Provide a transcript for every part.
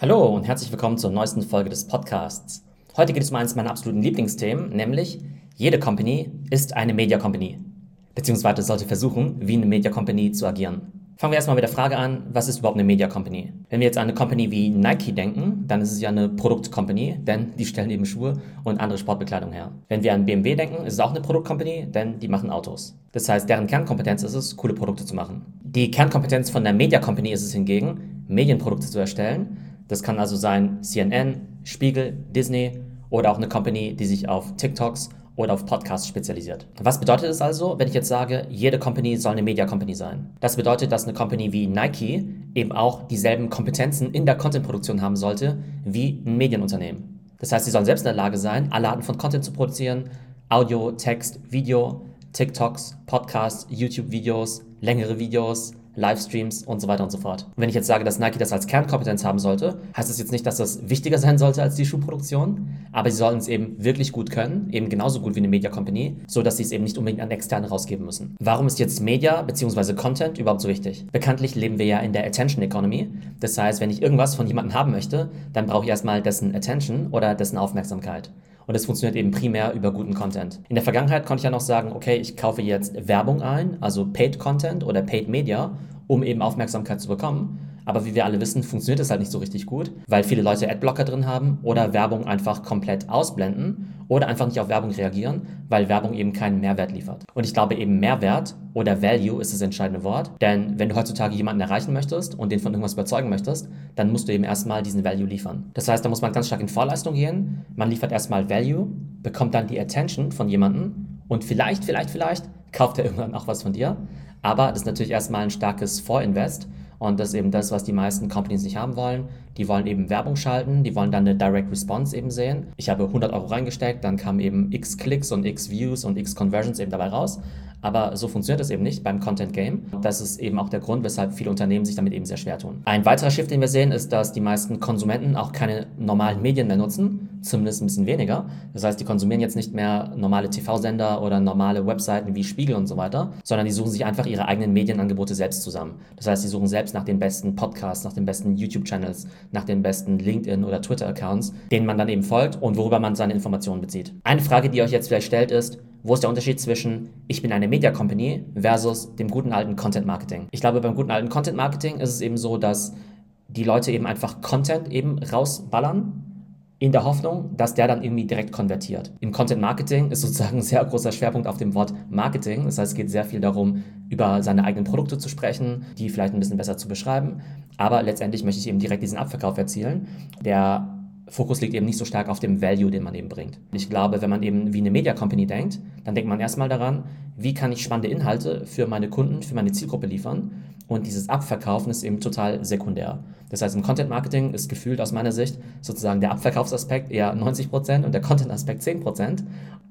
Hallo und herzlich willkommen zur neuesten Folge des Podcasts. Heute geht es um eines meiner absoluten Lieblingsthemen, nämlich jede Company ist eine Media Company. Beziehungsweise sollte versuchen, wie eine Media Company zu agieren. Fangen wir erstmal mit der Frage an, was ist überhaupt eine Media Company? Wenn wir jetzt an eine Company wie Nike denken, dann ist es ja eine Produktcompany, denn die stellen eben Schuhe und andere Sportbekleidung her. Wenn wir an BMW denken, ist es auch eine Produktcompany, denn die machen Autos. Das heißt, deren Kernkompetenz ist es, coole Produkte zu machen. Die Kernkompetenz von der Media Company ist es hingegen, Medienprodukte zu erstellen das kann also sein CNN, Spiegel, Disney oder auch eine Company, die sich auf TikToks oder auf Podcasts spezialisiert. Was bedeutet es also, wenn ich jetzt sage, jede Company soll eine Media Company sein? Das bedeutet, dass eine Company wie Nike eben auch dieselben Kompetenzen in der Content-Produktion haben sollte wie ein Medienunternehmen. Das heißt, sie sollen selbst in der Lage sein, alle Arten von Content zu produzieren, Audio, Text, Video, TikToks, Podcasts, YouTube-Videos, längere Videos, Livestreams und so weiter und so fort. Und wenn ich jetzt sage, dass Nike das als Kernkompetenz haben sollte, heißt das jetzt nicht, dass das wichtiger sein sollte als die Schuhproduktion, aber sie sollten es eben wirklich gut können, eben genauso gut wie eine Media Company, so dass sie es eben nicht unbedingt an Externe rausgeben müssen. Warum ist jetzt Media bzw. Content überhaupt so wichtig? Bekanntlich leben wir ja in der Attention Economy. Das heißt, wenn ich irgendwas von jemandem haben möchte, dann brauche ich erstmal dessen Attention oder dessen Aufmerksamkeit. Und es funktioniert eben primär über guten Content. In der Vergangenheit konnte ich ja noch sagen, okay, ich kaufe jetzt Werbung ein, also Paid Content oder Paid Media, um eben Aufmerksamkeit zu bekommen. Aber wie wir alle wissen, funktioniert das halt nicht so richtig gut, weil viele Leute Adblocker drin haben oder Werbung einfach komplett ausblenden oder einfach nicht auf Werbung reagieren, weil Werbung eben keinen Mehrwert liefert. Und ich glaube eben Mehrwert oder Value ist das entscheidende Wort, denn wenn du heutzutage jemanden erreichen möchtest und den von irgendwas überzeugen möchtest, dann musst du eben erstmal diesen Value liefern. Das heißt, da muss man ganz stark in Vorleistung gehen. Man liefert erstmal Value, bekommt dann die Attention von jemandem und vielleicht, vielleicht, vielleicht kauft er irgendwann auch was von dir. Aber das ist natürlich erstmal ein starkes Vorinvest. Und das ist eben das, was die meisten Companies nicht haben wollen. Die wollen eben Werbung schalten, die wollen dann eine Direct Response eben sehen. Ich habe 100 Euro reingesteckt, dann kamen eben x Klicks und x Views und x Conversions eben dabei raus. Aber so funktioniert das eben nicht beim Content Game. Das ist eben auch der Grund, weshalb viele Unternehmen sich damit eben sehr schwer tun. Ein weiterer Shift, den wir sehen, ist, dass die meisten Konsumenten auch keine normalen Medien mehr nutzen, zumindest ein bisschen weniger. Das heißt, die konsumieren jetzt nicht mehr normale TV-Sender oder normale Webseiten wie Spiegel und so weiter, sondern die suchen sich einfach ihre eigenen Medienangebote selbst zusammen. Das heißt, die suchen selbst nach den besten Podcasts, nach den besten YouTube-Channels, nach den besten LinkedIn- oder Twitter-Accounts, denen man dann eben folgt und worüber man seine Informationen bezieht. Eine Frage, die euch jetzt vielleicht stellt, ist, wo ist der Unterschied zwischen ich bin eine Media Company versus dem guten alten Content Marketing? Ich glaube, beim guten alten Content Marketing ist es eben so, dass die Leute eben einfach Content eben rausballern in der Hoffnung, dass der dann irgendwie direkt konvertiert. Im Content Marketing ist sozusagen ein sehr großer Schwerpunkt auf dem Wort Marketing. Das heißt, es geht sehr viel darum, über seine eigenen Produkte zu sprechen, die vielleicht ein bisschen besser zu beschreiben. Aber letztendlich möchte ich eben direkt diesen Abverkauf erzielen, der Fokus liegt eben nicht so stark auf dem Value, den man eben bringt. Ich glaube, wenn man eben wie eine Media Company denkt, dann denkt man erstmal daran, wie kann ich spannende Inhalte für meine Kunden, für meine Zielgruppe liefern. Und dieses Abverkaufen ist eben total sekundär. Das heißt, im Content Marketing ist gefühlt aus meiner Sicht sozusagen der Abverkaufsaspekt eher 90% und der Content-Aspekt 10%.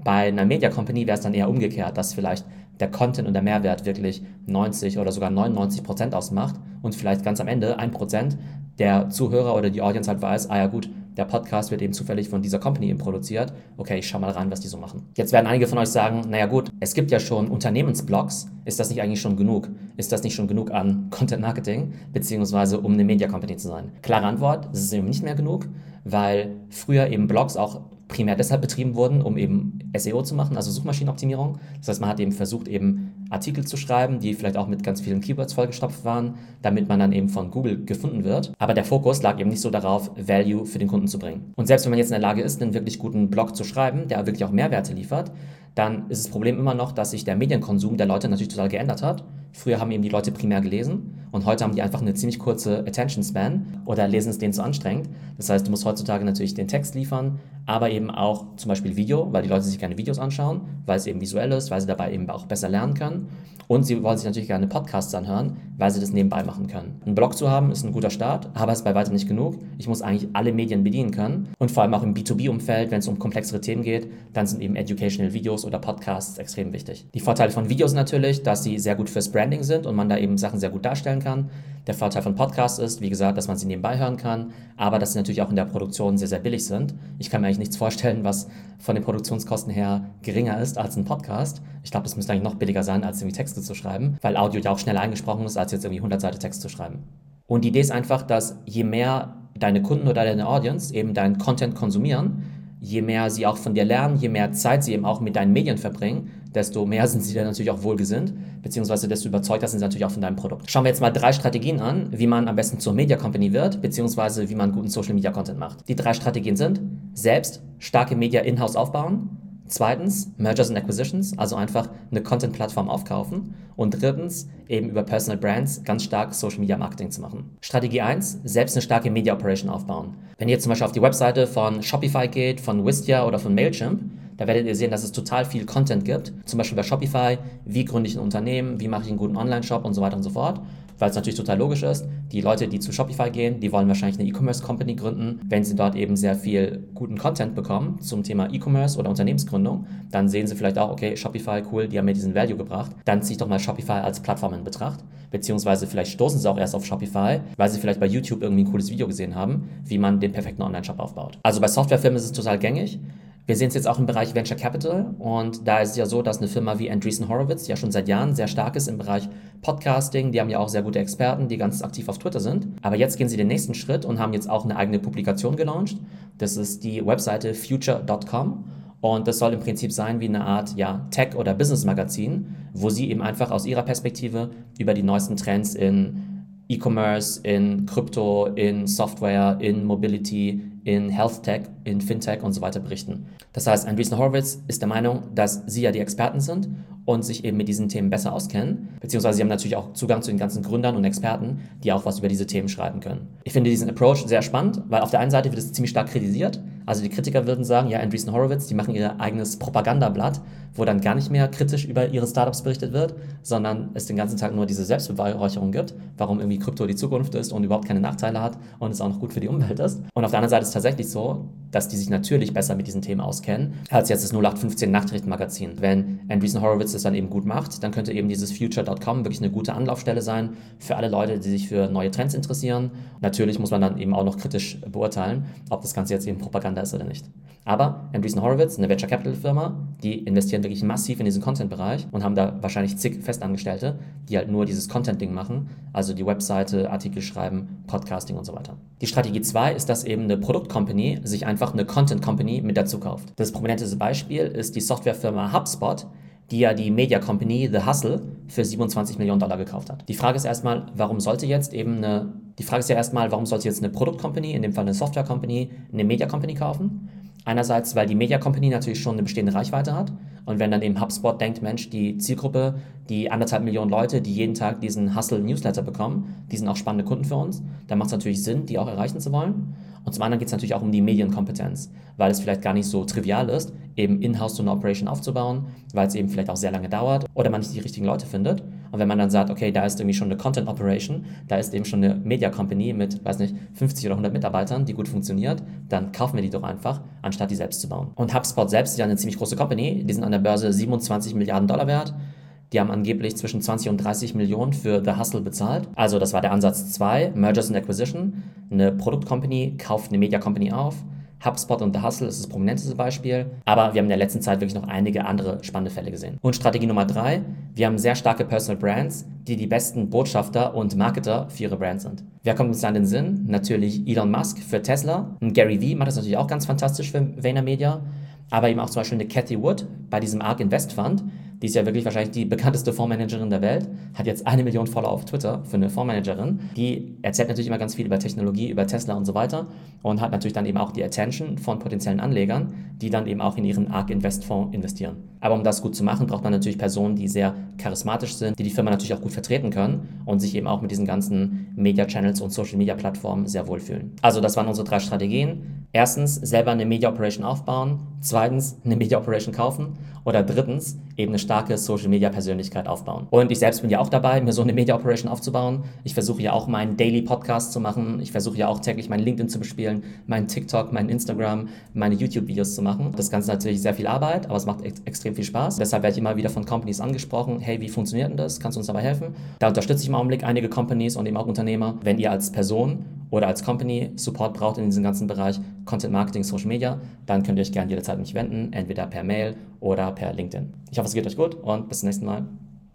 Bei einer Media Company wäre es dann eher umgekehrt, dass vielleicht der Content und der Mehrwert wirklich 90 oder sogar 99% ausmacht und vielleicht ganz am Ende 1% der Zuhörer oder die Audience halt weiß, ah ja gut, der Podcast wird eben zufällig von dieser Company eben produziert. Okay, ich schau mal rein, was die so machen. Jetzt werden einige von euch sagen, naja gut, es gibt ja schon Unternehmensblogs. Ist das nicht eigentlich schon genug? Ist das nicht schon genug an Content Marketing, beziehungsweise um eine Media Company zu sein? Klare Antwort, es ist eben nicht mehr genug, weil früher eben Blogs auch primär deshalb betrieben wurden, um eben SEO zu machen, also Suchmaschinenoptimierung. Das heißt, man hat eben versucht, eben Artikel zu schreiben, die vielleicht auch mit ganz vielen Keywords vollgestopft waren, damit man dann eben von Google gefunden wird. Aber der Fokus lag eben nicht so darauf, Value für den Kunden zu bringen. Und selbst wenn man jetzt in der Lage ist, einen wirklich guten Blog zu schreiben, der wirklich auch Mehrwerte liefert, dann ist das Problem immer noch, dass sich der Medienkonsum der Leute natürlich total geändert hat. Früher haben eben die Leute primär gelesen und heute haben die einfach eine ziemlich kurze Attention Span oder lesen es denen zu anstrengend. Das heißt, du musst heutzutage natürlich den Text liefern, aber eben auch zum Beispiel Video, weil die Leute sich gerne Videos anschauen, weil es eben visuell ist, weil sie dabei eben auch besser lernen können. Und sie wollen sich natürlich gerne Podcasts anhören, weil sie das nebenbei machen können. Ein Blog zu haben ist ein guter Start, aber ist bei weitem nicht genug. Ich muss eigentlich alle Medien bedienen können. Und vor allem auch im B2B-Umfeld, wenn es um komplexere Themen geht, dann sind eben Educational Videos oder Podcasts extrem wichtig. Die Vorteile von Videos natürlich, dass sie sehr gut fürs Branding sind und man da eben Sachen sehr gut darstellen kann. Der Vorteil von Podcasts ist, wie gesagt, dass man sie nebenbei hören kann, aber dass sie natürlich auch in der Produktion sehr, sehr billig sind. Ich kann mir eigentlich nichts vorstellen, was von den Produktionskosten her geringer ist als ein Podcast. Ich glaube, das müsste eigentlich noch billiger sein, als irgendwie Texte zu schreiben, weil Audio ja auch schneller eingesprochen ist, als jetzt irgendwie 100 Seiten Text zu schreiben. Und die Idee ist einfach, dass je mehr deine Kunden oder deine Audience eben deinen Content konsumieren, je mehr sie auch von dir lernen, je mehr Zeit sie eben auch mit deinen Medien verbringen, desto mehr sind sie dann natürlich auch wohlgesinnt, beziehungsweise desto überzeugter sind sie natürlich auch von deinem Produkt. Schauen wir jetzt mal drei Strategien an, wie man am besten zur Media Company wird, beziehungsweise wie man guten Social Media Content macht. Die drei Strategien sind, selbst starke Media in-house aufbauen, Zweitens, Mergers and Acquisitions, also einfach eine Content-Plattform aufkaufen. Und drittens, eben über Personal Brands ganz stark Social Media Marketing zu machen. Strategie 1, selbst eine starke Media Operation aufbauen. Wenn ihr zum Beispiel auf die Webseite von Shopify geht, von Wistia oder von Mailchimp, da werdet ihr sehen, dass es total viel Content gibt. Zum Beispiel bei Shopify, wie gründe ich ein Unternehmen, wie mache ich einen guten Online-Shop und so weiter und so fort weil es natürlich total logisch ist. Die Leute, die zu Shopify gehen, die wollen wahrscheinlich eine E-Commerce-Company gründen. Wenn sie dort eben sehr viel guten Content bekommen zum Thema E-Commerce oder Unternehmensgründung, dann sehen sie vielleicht auch, okay, Shopify, cool, die haben mir diesen Value gebracht. Dann ziehe ich doch mal Shopify als Plattform in Betracht. Beziehungsweise vielleicht stoßen sie auch erst auf Shopify, weil sie vielleicht bei YouTube irgendwie ein cooles Video gesehen haben, wie man den perfekten Online-Shop aufbaut. Also bei Softwarefirmen ist es total gängig. Wir sehen es jetzt auch im Bereich Venture Capital und da ist es ja so, dass eine Firma wie Andreessen Horowitz ja schon seit Jahren sehr stark ist im Bereich Podcasting. Die haben ja auch sehr gute Experten, die ganz aktiv auf Twitter sind. Aber jetzt gehen sie den nächsten Schritt und haben jetzt auch eine eigene Publikation gelauncht. Das ist die Webseite future.com. Und das soll im Prinzip sein wie eine Art ja, Tech- oder Business-Magazin, wo sie eben einfach aus ihrer Perspektive über die neuesten Trends in E-Commerce, in Krypto, in Software, in Mobility, in Health Tech, in Fintech und so weiter berichten. Das heißt, Andreessen Horowitz ist der Meinung, dass sie ja die Experten sind und sich eben mit diesen Themen besser auskennen, beziehungsweise sie haben natürlich auch Zugang zu den ganzen Gründern und Experten, die auch was über diese Themen schreiben können. Ich finde diesen Approach sehr spannend, weil auf der einen Seite wird es ziemlich stark kritisiert, also die Kritiker würden sagen, ja, Andreessen Horowitz, die machen ihr eigenes Propagandablatt, wo dann gar nicht mehr kritisch über ihre Startups berichtet wird, sondern es den ganzen Tag nur diese Selbstbeweihräucherung gibt, warum irgendwie Krypto die Zukunft ist und überhaupt keine Nachteile hat und es auch noch gut für die Umwelt ist. Und auf der anderen Seite ist es tatsächlich so, dass die sich natürlich besser mit diesen Themen auskennen, als jetzt das 0815 Nachrichtenmagazin. Wenn Andreessen Horowitz das dann eben gut macht, dann könnte eben dieses Future.com wirklich eine gute Anlaufstelle sein für alle Leute, die sich für neue Trends interessieren. Natürlich muss man dann eben auch noch kritisch beurteilen, ob das Ganze jetzt eben Propaganda ist oder nicht. Aber Andreessen Horowitz, eine Venture Capital Firma, die investieren wirklich massiv in diesen Content-Bereich und haben da wahrscheinlich zig Festangestellte, die halt nur dieses Content-Ding machen, also die Webseite, Artikel schreiben, Podcasting und so weiter. Die Strategie 2 ist, dass eben eine Produktcompany sich einfach eine Content-Company mit dazu kauft. Das prominenteste Beispiel ist die Softwarefirma HubSpot, die ja die Media Company The Hustle für 27 Millionen Dollar gekauft hat. Die Frage ist erstmal, warum sollte jetzt eben eine, die Frage ist ja erstmal, warum sollte jetzt eine Produktcompany, in dem Fall eine Software Company, eine Media Company kaufen? Einerseits, weil die Media Company natürlich schon eine bestehende Reichweite hat und wenn dann eben HubSpot denkt, Mensch, die Zielgruppe, die anderthalb Millionen Leute, die jeden Tag diesen Hustle-Newsletter bekommen, die sind auch spannende Kunden für uns, dann macht es natürlich Sinn, die auch erreichen zu wollen. Und zum anderen geht es natürlich auch um die Medienkompetenz, weil es vielleicht gar nicht so trivial ist, eben in-house so eine Operation aufzubauen, weil es eben vielleicht auch sehr lange dauert oder man nicht die richtigen Leute findet. Und wenn man dann sagt, okay, da ist irgendwie schon eine Content Operation, da ist eben schon eine Media Company mit, weiß nicht, 50 oder 100 Mitarbeitern, die gut funktioniert, dann kaufen wir die doch einfach, anstatt die selbst zu bauen. Und HubSpot selbst ist ja eine ziemlich große Company, die sind an der Börse 27 Milliarden Dollar wert. Die haben angeblich zwischen 20 und 30 Millionen für The Hustle bezahlt. Also das war der Ansatz 2, Mergers and Acquisition. Eine Produktcompany kauft eine Media Company auf. HubSpot und The Hustle ist das prominenteste Beispiel, aber wir haben in der letzten Zeit wirklich noch einige andere spannende Fälle gesehen. Und Strategie Nummer drei, wir haben sehr starke Personal Brands, die die besten Botschafter und Marketer für ihre Brands sind. Wer kommt uns da in den Sinn? Natürlich Elon Musk für Tesla. Und Gary Vee macht das natürlich auch ganz fantastisch für VaynerMedia, aber eben auch zum Beispiel eine Cathy Wood bei diesem ARK Invest Fund, die ist ja wirklich wahrscheinlich die bekannteste Fondsmanagerin der Welt, hat jetzt eine Million Follower auf Twitter für eine Fondsmanagerin. Die erzählt natürlich immer ganz viel über Technologie, über Tesla und so weiter und hat natürlich dann eben auch die Attention von potenziellen Anlegern, die dann eben auch in ihren ARK Invest Fonds investieren. Aber um das gut zu machen, braucht man natürlich Personen, die sehr charismatisch sind, die die Firma natürlich auch gut vertreten können und sich eben auch mit diesen ganzen Media Channels und Social Media Plattformen sehr wohlfühlen. Also das waren unsere drei Strategien. Erstens, selber eine Media Operation aufbauen. Zweitens, eine Media Operation kaufen. Oder drittens, eben eine starke Social Media Persönlichkeit aufbauen. Und ich selbst bin ja auch dabei, mir so eine Media Operation aufzubauen. Ich versuche ja auch meinen Daily Podcast zu machen. Ich versuche ja auch täglich mein LinkedIn zu bespielen, meinen TikTok, meinen Instagram, meine YouTube-Videos zu machen. Das Ganze natürlich sehr viel Arbeit, aber es macht ex extrem viel Spaß. Deshalb werde ich immer wieder von Companies angesprochen. Hey, wie funktioniert denn das? Kannst du uns dabei helfen? Da unterstütze ich im Augenblick einige Companies und eben auch Unternehmer. Wenn ihr als Person oder als Company Support braucht in diesem ganzen Bereich Content Marketing, Social Media, dann könnt ihr euch gerne jederzeit an mich wenden, entweder per Mail oder per LinkedIn. Ich hoffe, es geht euch gut und bis zum nächsten Mal.